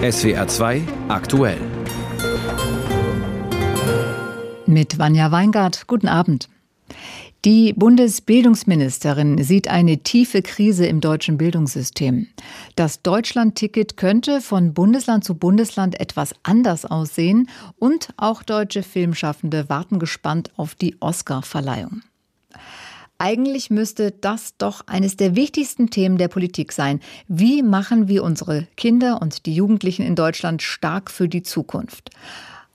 SWR 2 aktuell. Mit Vanja Weingart, guten Abend. Die Bundesbildungsministerin sieht eine tiefe Krise im deutschen Bildungssystem. Das Deutschland-Ticket könnte von Bundesland zu Bundesland etwas anders aussehen und auch deutsche Filmschaffende warten gespannt auf die Oscar-Verleihung. Eigentlich müsste das doch eines der wichtigsten Themen der Politik sein. Wie machen wir unsere Kinder und die Jugendlichen in Deutschland stark für die Zukunft?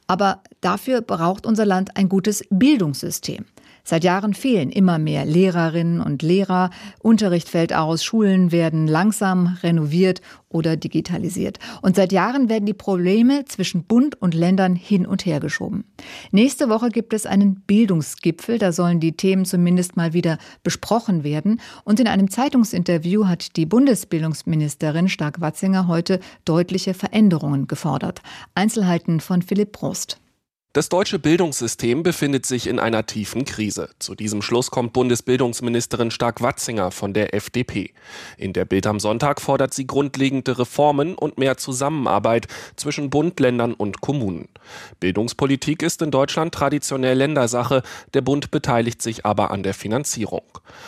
Aber dafür braucht unser Land ein gutes Bildungssystem. Seit Jahren fehlen immer mehr Lehrerinnen und Lehrer. Unterricht fällt aus, Schulen werden langsam renoviert oder digitalisiert. Und seit Jahren werden die Probleme zwischen Bund und Ländern hin und her geschoben. Nächste Woche gibt es einen Bildungsgipfel. Da sollen die Themen zumindest mal wieder besprochen werden. Und in einem Zeitungsinterview hat die Bundesbildungsministerin Stark-Watzinger heute deutliche Veränderungen gefordert. Einzelheiten von Philipp Prost. Das deutsche Bildungssystem befindet sich in einer tiefen Krise. Zu diesem Schluss kommt Bundesbildungsministerin Stark-Watzinger von der FDP. In der Bild am Sonntag fordert sie grundlegende Reformen und mehr Zusammenarbeit zwischen Bund, Ländern und Kommunen. Bildungspolitik ist in Deutschland traditionell Ländersache, der Bund beteiligt sich aber an der Finanzierung.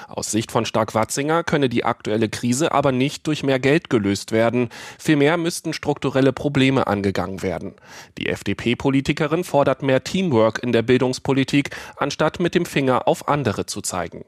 Aus Sicht von Stark-Watzinger könne die aktuelle Krise aber nicht durch mehr Geld gelöst werden. Vielmehr müssten strukturelle Probleme angegangen werden. Die FDP-Politikerin fordert statt mehr Teamwork in der Bildungspolitik, anstatt mit dem Finger auf andere zu zeigen.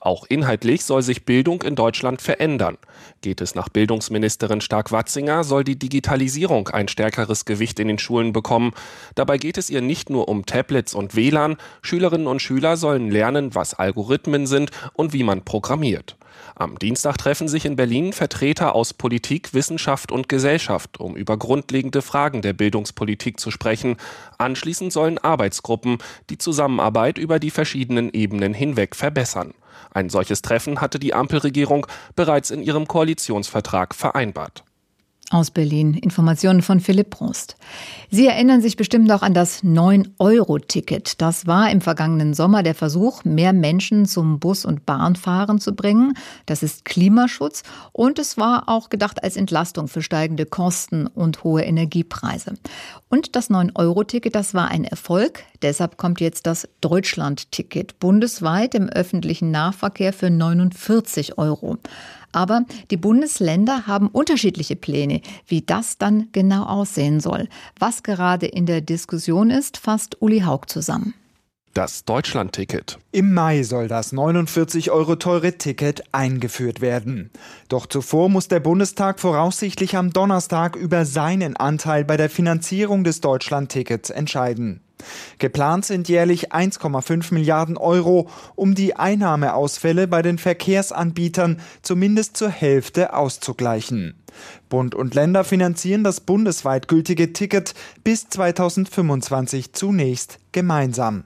Auch inhaltlich soll sich Bildung in Deutschland verändern. Geht es nach Bildungsministerin Stark-Watzinger, soll die Digitalisierung ein stärkeres Gewicht in den Schulen bekommen. Dabei geht es ihr nicht nur um Tablets und WLAN. Schülerinnen und Schüler sollen lernen, was Algorithmen sind und wie man programmiert. Am Dienstag treffen sich in Berlin Vertreter aus Politik, Wissenschaft und Gesellschaft, um über grundlegende Fragen der Bildungspolitik zu sprechen. Anschließend sollen Arbeitsgruppen die Zusammenarbeit über die verschiedenen Ebenen hinweg verbessern. Ein solches Treffen hatte die Ampelregierung bereits in ihrem Koalitionsvertrag vereinbart. Aus Berlin. Informationen von Philipp Prost. Sie erinnern sich bestimmt noch an das 9-Euro-Ticket. Das war im vergangenen Sommer der Versuch, mehr Menschen zum Bus- und Bahnfahren zu bringen. Das ist Klimaschutz und es war auch gedacht als Entlastung für steigende Kosten und hohe Energiepreise. Und das 9-Euro-Ticket, das war ein Erfolg. Deshalb kommt jetzt das Deutschland-Ticket bundesweit im öffentlichen Nahverkehr für 49 Euro. Aber die Bundesländer haben unterschiedliche Pläne, wie das dann genau aussehen soll. Was gerade in der Diskussion ist, fasst Uli Haug zusammen. Das Deutschlandticket. Im Mai soll das 49 Euro teure Ticket eingeführt werden. Doch zuvor muss der Bundestag voraussichtlich am Donnerstag über seinen Anteil bei der Finanzierung des Deutschlandtickets entscheiden. Geplant sind jährlich 1,5 Milliarden Euro, um die Einnahmeausfälle bei den Verkehrsanbietern zumindest zur Hälfte auszugleichen. Bund und Länder finanzieren das bundesweit gültige Ticket bis 2025 zunächst gemeinsam.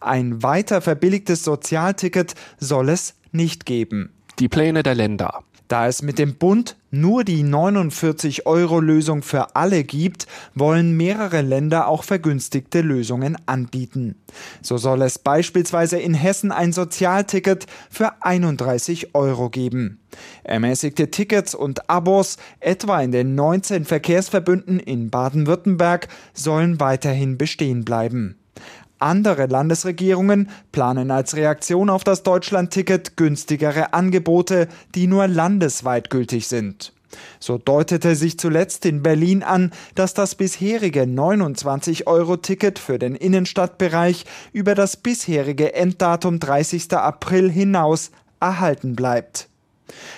Ein weiter verbilligtes Sozialticket soll es nicht geben. Die Pläne der Länder. Da es mit dem Bund nur die 49-Euro-Lösung für alle gibt, wollen mehrere Länder auch vergünstigte Lösungen anbieten. So soll es beispielsweise in Hessen ein Sozialticket für 31 Euro geben. Ermäßigte Tickets und Abos, etwa in den 19 Verkehrsverbünden in Baden-Württemberg, sollen weiterhin bestehen bleiben. Andere Landesregierungen planen als Reaktion auf das Deutschlandticket günstigere Angebote, die nur landesweit gültig sind. So deutete sich zuletzt in Berlin an, dass das bisherige 29-Euro-Ticket für den Innenstadtbereich über das bisherige Enddatum 30. April hinaus erhalten bleibt.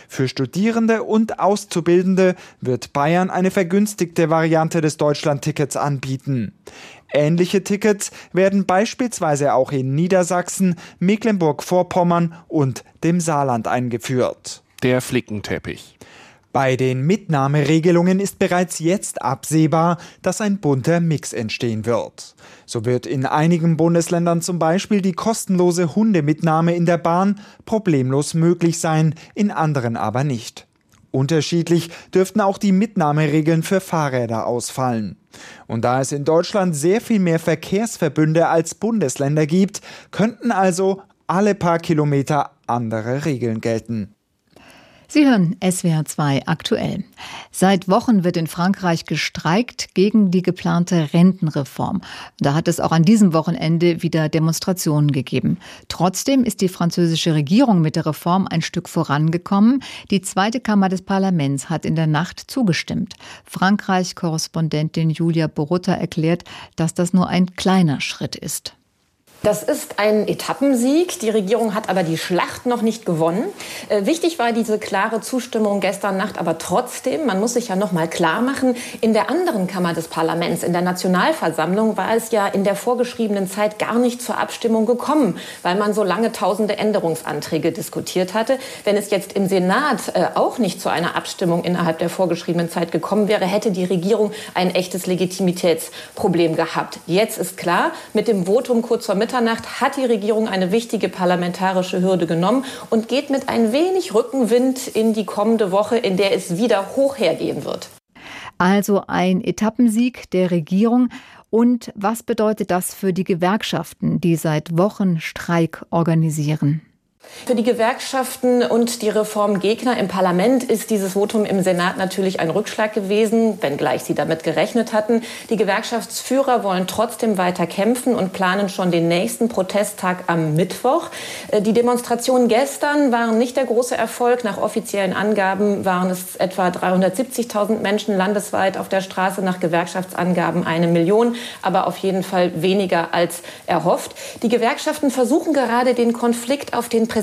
Für Studierende und Auszubildende wird Bayern eine vergünstigte Variante des Deutschlandtickets anbieten. Ähnliche Tickets werden beispielsweise auch in Niedersachsen, Mecklenburg-Vorpommern und dem Saarland eingeführt. Der Flickenteppich. Bei den Mitnahmeregelungen ist bereits jetzt absehbar, dass ein bunter Mix entstehen wird. So wird in einigen Bundesländern zum Beispiel die kostenlose Hundemitnahme in der Bahn problemlos möglich sein, in anderen aber nicht. Unterschiedlich dürften auch die Mitnahmeregeln für Fahrräder ausfallen. Und da es in Deutschland sehr viel mehr Verkehrsverbünde als Bundesländer gibt, könnten also alle paar Kilometer andere Regeln gelten. Sie hören SWR 2 aktuell. Seit Wochen wird in Frankreich gestreikt gegen die geplante Rentenreform. Da hat es auch an diesem Wochenende wieder Demonstrationen gegeben. Trotzdem ist die französische Regierung mit der Reform ein Stück vorangekommen. Die zweite Kammer des Parlaments hat in der Nacht zugestimmt. Frankreich-Korrespondentin Julia Borutta erklärt, dass das nur ein kleiner Schritt ist. Das ist ein Etappensieg. Die Regierung hat aber die Schlacht noch nicht gewonnen. Äh, wichtig war diese klare Zustimmung gestern Nacht, aber trotzdem, man muss sich ja noch mal klar machen, in der anderen Kammer des Parlaments, in der Nationalversammlung, war es ja in der vorgeschriebenen Zeit gar nicht zur Abstimmung gekommen, weil man so lange tausende Änderungsanträge diskutiert hatte. Wenn es jetzt im Senat äh, auch nicht zu einer Abstimmung innerhalb der vorgeschriebenen Zeit gekommen wäre, hätte die Regierung ein echtes Legitimitätsproblem gehabt. Jetzt ist klar, mit dem Votum kurz vor Mitte Mitternacht hat die Regierung eine wichtige parlamentarische Hürde genommen und geht mit ein wenig Rückenwind in die kommende Woche, in der es wieder hoch hergehen wird. Also ein Etappensieg der Regierung. Und was bedeutet das für die Gewerkschaften, die seit Wochen Streik organisieren? Für die Gewerkschaften und die Reformgegner im Parlament ist dieses Votum im Senat natürlich ein Rückschlag gewesen, wenngleich sie damit gerechnet hatten. Die Gewerkschaftsführer wollen trotzdem weiter kämpfen und planen schon den nächsten Protesttag am Mittwoch. Äh, die Demonstrationen gestern waren nicht der große Erfolg. Nach offiziellen Angaben waren es etwa 370.000 Menschen landesweit auf der Straße, nach Gewerkschaftsangaben eine Million, aber auf jeden Fall weniger als erhofft. Die Gewerkschaften versuchen gerade den Konflikt auf den Präsidenten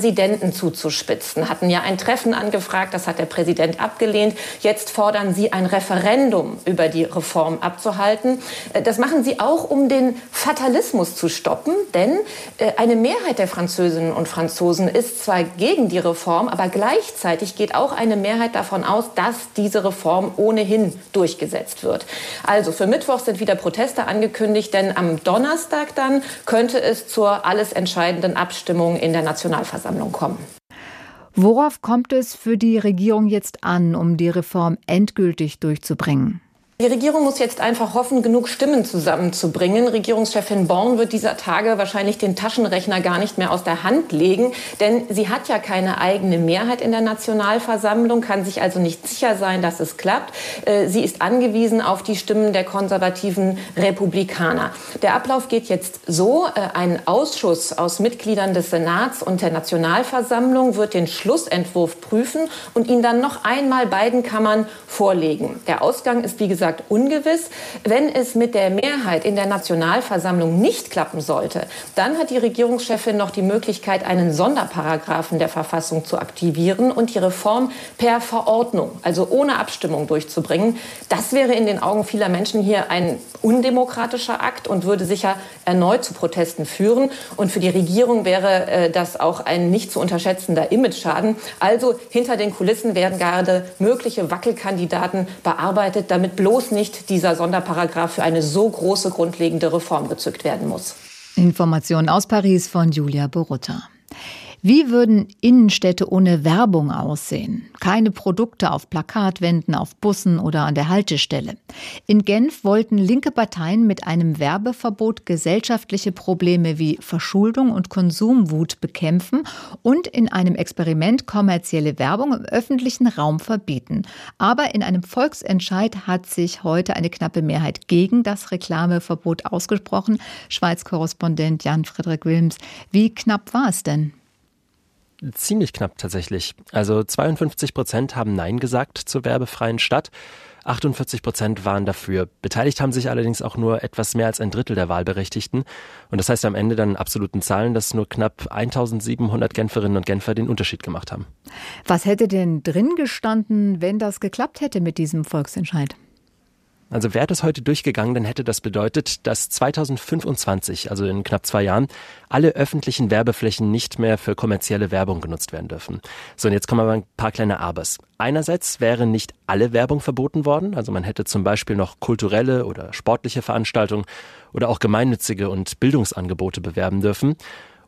zuzuspitzen. Hatten ja ein Treffen angefragt, das hat der Präsident abgelehnt. Jetzt fordern sie ein Referendum über die Reform abzuhalten. Äh, das machen sie auch, um den Fatalismus zu stoppen, denn äh, eine Mehrheit der Französinnen und Franzosen ist zwar gegen die Reform, aber gleichzeitig geht auch eine Mehrheit davon aus, dass diese Reform ohnehin durchgesetzt wird. Also für Mittwoch sind wieder Proteste angekündigt, denn am Donnerstag dann könnte es zur alles entscheidenden Abstimmung in der Nationalversammlung Versammlung kommen. Worauf kommt es für die Regierung jetzt an, um die Reform endgültig durchzubringen? Die Regierung muss jetzt einfach hoffen, genug Stimmen zusammenzubringen. Regierungschefin Born wird dieser Tage wahrscheinlich den Taschenrechner gar nicht mehr aus der Hand legen, denn sie hat ja keine eigene Mehrheit in der Nationalversammlung, kann sich also nicht sicher sein, dass es klappt. Äh, sie ist angewiesen auf die Stimmen der konservativen Republikaner. Der Ablauf geht jetzt so. Äh, ein Ausschuss aus Mitgliedern des Senats und der Nationalversammlung wird den Schlussentwurf prüfen und ihn dann noch einmal beiden Kammern vorlegen. Der Ausgang ist, wie gesagt, gesagt ungewiss. Wenn es mit der Mehrheit in der Nationalversammlung nicht klappen sollte, dann hat die Regierungschefin noch die Möglichkeit, einen Sonderparagraphen der Verfassung zu aktivieren und die Reform per Verordnung, also ohne Abstimmung durchzubringen. Das wäre in den Augen vieler Menschen hier ein undemokratischer Akt und würde sicher erneut zu Protesten führen. Und für die Regierung wäre äh, das auch ein nicht zu unterschätzender Imageschaden. Also hinter den Kulissen werden gerade mögliche Wackelkandidaten bearbeitet, damit bloß bloß nicht dieser Sonderparagraph für eine so große grundlegende Reform gezückt werden muss. Informationen aus Paris von Julia Borutta. Wie würden Innenstädte ohne Werbung aussehen? Keine Produkte auf Plakatwänden, auf Bussen oder an der Haltestelle. In Genf wollten linke Parteien mit einem Werbeverbot gesellschaftliche Probleme wie Verschuldung und Konsumwut bekämpfen und in einem Experiment kommerzielle Werbung im öffentlichen Raum verbieten. Aber in einem Volksentscheid hat sich heute eine knappe Mehrheit gegen das Reklameverbot ausgesprochen. Schweiz-Korrespondent Jan-Friedrich Wilms. Wie knapp war es denn? Ziemlich knapp tatsächlich. Also 52 Prozent haben Nein gesagt zur werbefreien Stadt. 48 Prozent waren dafür. Beteiligt haben sich allerdings auch nur etwas mehr als ein Drittel der Wahlberechtigten. Und das heißt am Ende dann in absoluten Zahlen, dass nur knapp 1700 Genferinnen und Genfer den Unterschied gemacht haben. Was hätte denn drin gestanden, wenn das geklappt hätte mit diesem Volksentscheid? Also wäre das heute durchgegangen, dann hätte das bedeutet, dass 2025, also in knapp zwei Jahren, alle öffentlichen Werbeflächen nicht mehr für kommerzielle Werbung genutzt werden dürfen. So, und jetzt kommen aber ein paar kleine Abers. Einerseits wäre nicht alle Werbung verboten worden, also man hätte zum Beispiel noch kulturelle oder sportliche Veranstaltungen oder auch gemeinnützige und Bildungsangebote bewerben dürfen.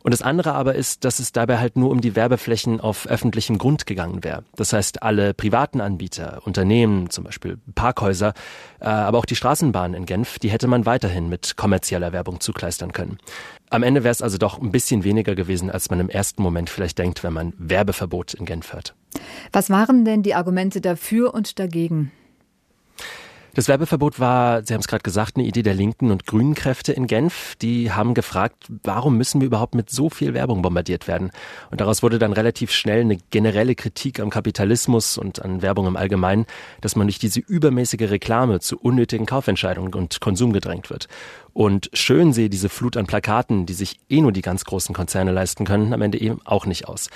Und das andere aber ist, dass es dabei halt nur um die Werbeflächen auf öffentlichem Grund gegangen wäre. Das heißt, alle privaten Anbieter, Unternehmen, zum Beispiel Parkhäuser, äh, aber auch die Straßenbahn in Genf, die hätte man weiterhin mit kommerzieller Werbung zukleistern können. Am Ende wäre es also doch ein bisschen weniger gewesen, als man im ersten Moment vielleicht denkt, wenn man Werbeverbot in Genf hört. Was waren denn die Argumente dafür und dagegen? Das Werbeverbot war, Sie haben es gerade gesagt, eine Idee der linken und grünen Kräfte in Genf. Die haben gefragt, warum müssen wir überhaupt mit so viel Werbung bombardiert werden? Und daraus wurde dann relativ schnell eine generelle Kritik am Kapitalismus und an Werbung im Allgemeinen, dass man durch diese übermäßige Reklame zu unnötigen Kaufentscheidungen und Konsum gedrängt wird. Und schön sehe diese Flut an Plakaten, die sich eh nur die ganz großen Konzerne leisten können, am Ende eben auch nicht aus.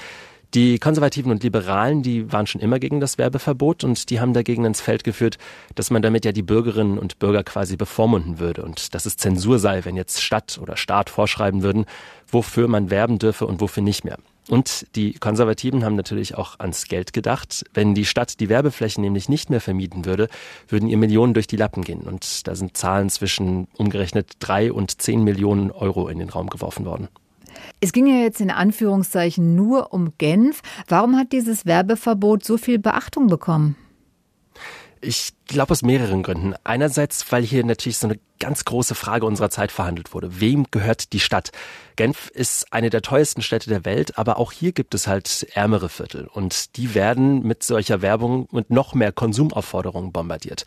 Die Konservativen und Liberalen, die waren schon immer gegen das Werbeverbot und die haben dagegen ins Feld geführt, dass man damit ja die Bürgerinnen und Bürger quasi bevormunden würde und dass es Zensur sei, wenn jetzt Stadt oder Staat vorschreiben würden, wofür man werben dürfe und wofür nicht mehr. Und die Konservativen haben natürlich auch ans Geld gedacht. Wenn die Stadt die Werbeflächen nämlich nicht mehr vermieten würde, würden ihr Millionen durch die Lappen gehen. Und da sind Zahlen zwischen umgerechnet drei und zehn Millionen Euro in den Raum geworfen worden. Es ging ja jetzt in Anführungszeichen nur um Genf. Warum hat dieses Werbeverbot so viel Beachtung bekommen? Ich glaube aus mehreren Gründen. Einerseits, weil hier natürlich so eine ganz große Frage unserer Zeit verhandelt wurde. Wem gehört die Stadt? Genf ist eine der teuersten Städte der Welt, aber auch hier gibt es halt ärmere Viertel und die werden mit solcher Werbung und noch mehr Konsumaufforderungen bombardiert.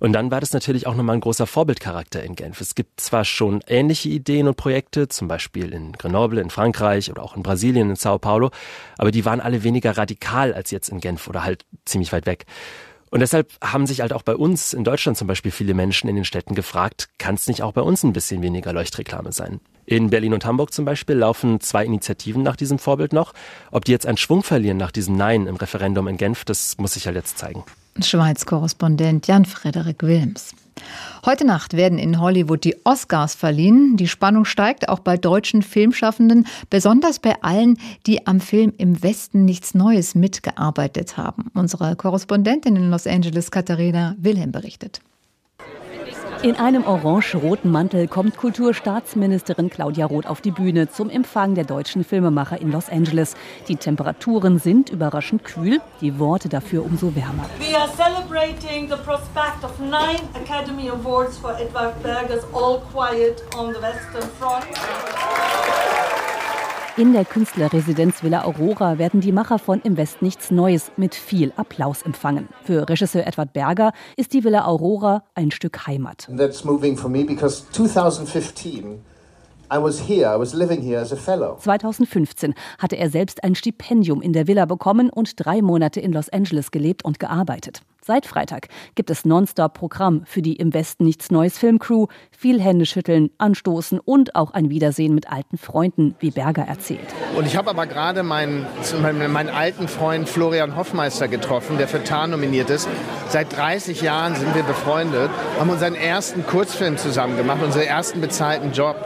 Und dann war das natürlich auch nochmal ein großer Vorbildcharakter in Genf. Es gibt zwar schon ähnliche Ideen und Projekte, zum Beispiel in Grenoble in Frankreich oder auch in Brasilien in Sao Paulo, aber die waren alle weniger radikal als jetzt in Genf oder halt ziemlich weit weg. Und deshalb haben sich halt auch bei uns in Deutschland zum Beispiel viele Menschen in den Städten gefragt, kann es nicht auch bei uns ein bisschen weniger Leuchtreklame sein? In Berlin und Hamburg zum Beispiel laufen zwei Initiativen nach diesem Vorbild noch. Ob die jetzt einen Schwung verlieren nach diesem Nein im Referendum in Genf, das muss sich halt jetzt zeigen. Schweiz-Korrespondent Jan-Frederik Wilms. Heute Nacht werden in Hollywood die Oscars verliehen. Die Spannung steigt auch bei deutschen Filmschaffenden, besonders bei allen, die am Film im Westen nichts Neues mitgearbeitet haben. Unsere Korrespondentin in Los Angeles, Katharina Wilhelm, berichtet. In einem orange-roten Mantel kommt Kulturstaatsministerin Claudia Roth auf die Bühne zum Empfang der deutschen Filmemacher in Los Angeles. Die Temperaturen sind überraschend kühl, die Worte dafür umso wärmer. We are celebrating the prospect of nine Academy Awards for Edward Berger's All Quiet on the Western Front. In der Künstlerresidenz Villa Aurora werden die Macher von Im West nichts Neues mit viel Applaus empfangen. Für Regisseur Edward Berger ist die Villa Aurora ein Stück Heimat. That's moving for me because 2015 2015 hatte er selbst ein Stipendium in der Villa bekommen und drei Monate in Los Angeles gelebt und gearbeitet. Seit Freitag gibt es Nonstop-Programm für die im Westen nichts Neues Filmcrew, viel Händeschütteln, Anstoßen und auch ein Wiedersehen mit alten Freunden, wie Berger erzählt. Und ich habe aber gerade meinen, meinen, meinen alten Freund Florian Hoffmeister getroffen, der für Tarn nominiert ist. Seit 30 Jahren sind wir befreundet, haben unseren ersten Kurzfilm zusammen gemacht, unseren ersten bezahlten Job.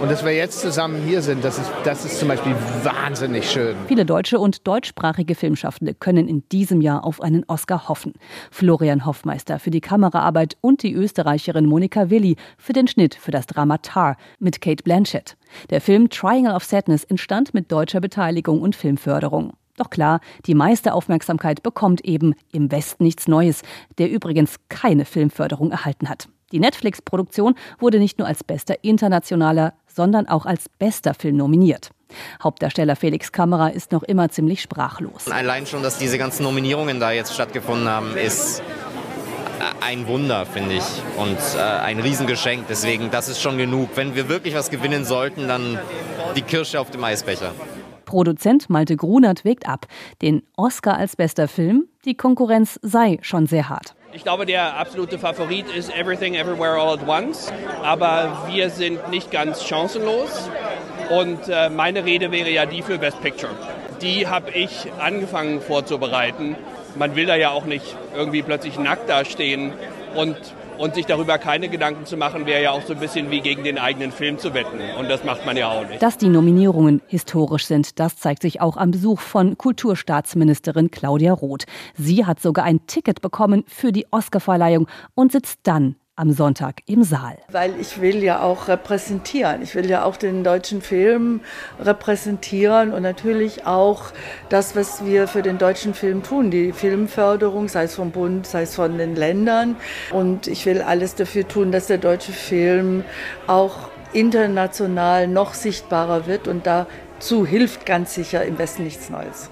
Und dass wir jetzt zusammen hier sind, das ist, das ist zum Beispiel wahnsinnig schön. Viele deutsche und deutschsprachige Filmschaffende können in diesem Jahr auf einen Oscar hoffen. Florian Hoffmeister für die Kameraarbeit und die Österreicherin Monika Willi für den Schnitt für das Drama Tar mit Kate Blanchett. Der Film Triangle of Sadness entstand mit deutscher Beteiligung und Filmförderung. Doch klar, die meiste Aufmerksamkeit bekommt eben im Westen nichts Neues, der übrigens keine Filmförderung erhalten hat. Die Netflix-Produktion wurde nicht nur als bester internationaler, sondern auch als bester Film nominiert. Hauptdarsteller Felix Kammerer ist noch immer ziemlich sprachlos. Allein schon, dass diese ganzen Nominierungen da jetzt stattgefunden haben, ist ein Wunder, finde ich, und äh, ein Riesengeschenk. Deswegen, das ist schon genug. Wenn wir wirklich was gewinnen sollten, dann die Kirsche auf dem Eisbecher. Produzent Malte Grunert wägt ab. Den Oscar als bester Film, die Konkurrenz sei schon sehr hart. Ich glaube, der absolute Favorit ist Everything Everywhere All at Once. Aber wir sind nicht ganz chancenlos. Und äh, meine Rede wäre ja die für Best Picture. Die habe ich angefangen vorzubereiten. Man will da ja auch nicht irgendwie plötzlich nackt dastehen und und sich darüber keine Gedanken zu machen, wäre ja auch so ein bisschen wie gegen den eigenen Film zu wetten. Und das macht man ja auch nicht. Dass die Nominierungen historisch sind, das zeigt sich auch am Besuch von Kulturstaatsministerin Claudia Roth. Sie hat sogar ein Ticket bekommen für die Oscarverleihung und sitzt dann am Sonntag im Saal. Weil ich will ja auch repräsentieren. Ich will ja auch den deutschen Film repräsentieren und natürlich auch das, was wir für den deutschen Film tun, die Filmförderung, sei es vom Bund, sei es von den Ländern. Und ich will alles dafür tun, dass der deutsche Film auch international noch sichtbarer wird und dazu hilft ganz sicher im Westen nichts Neues.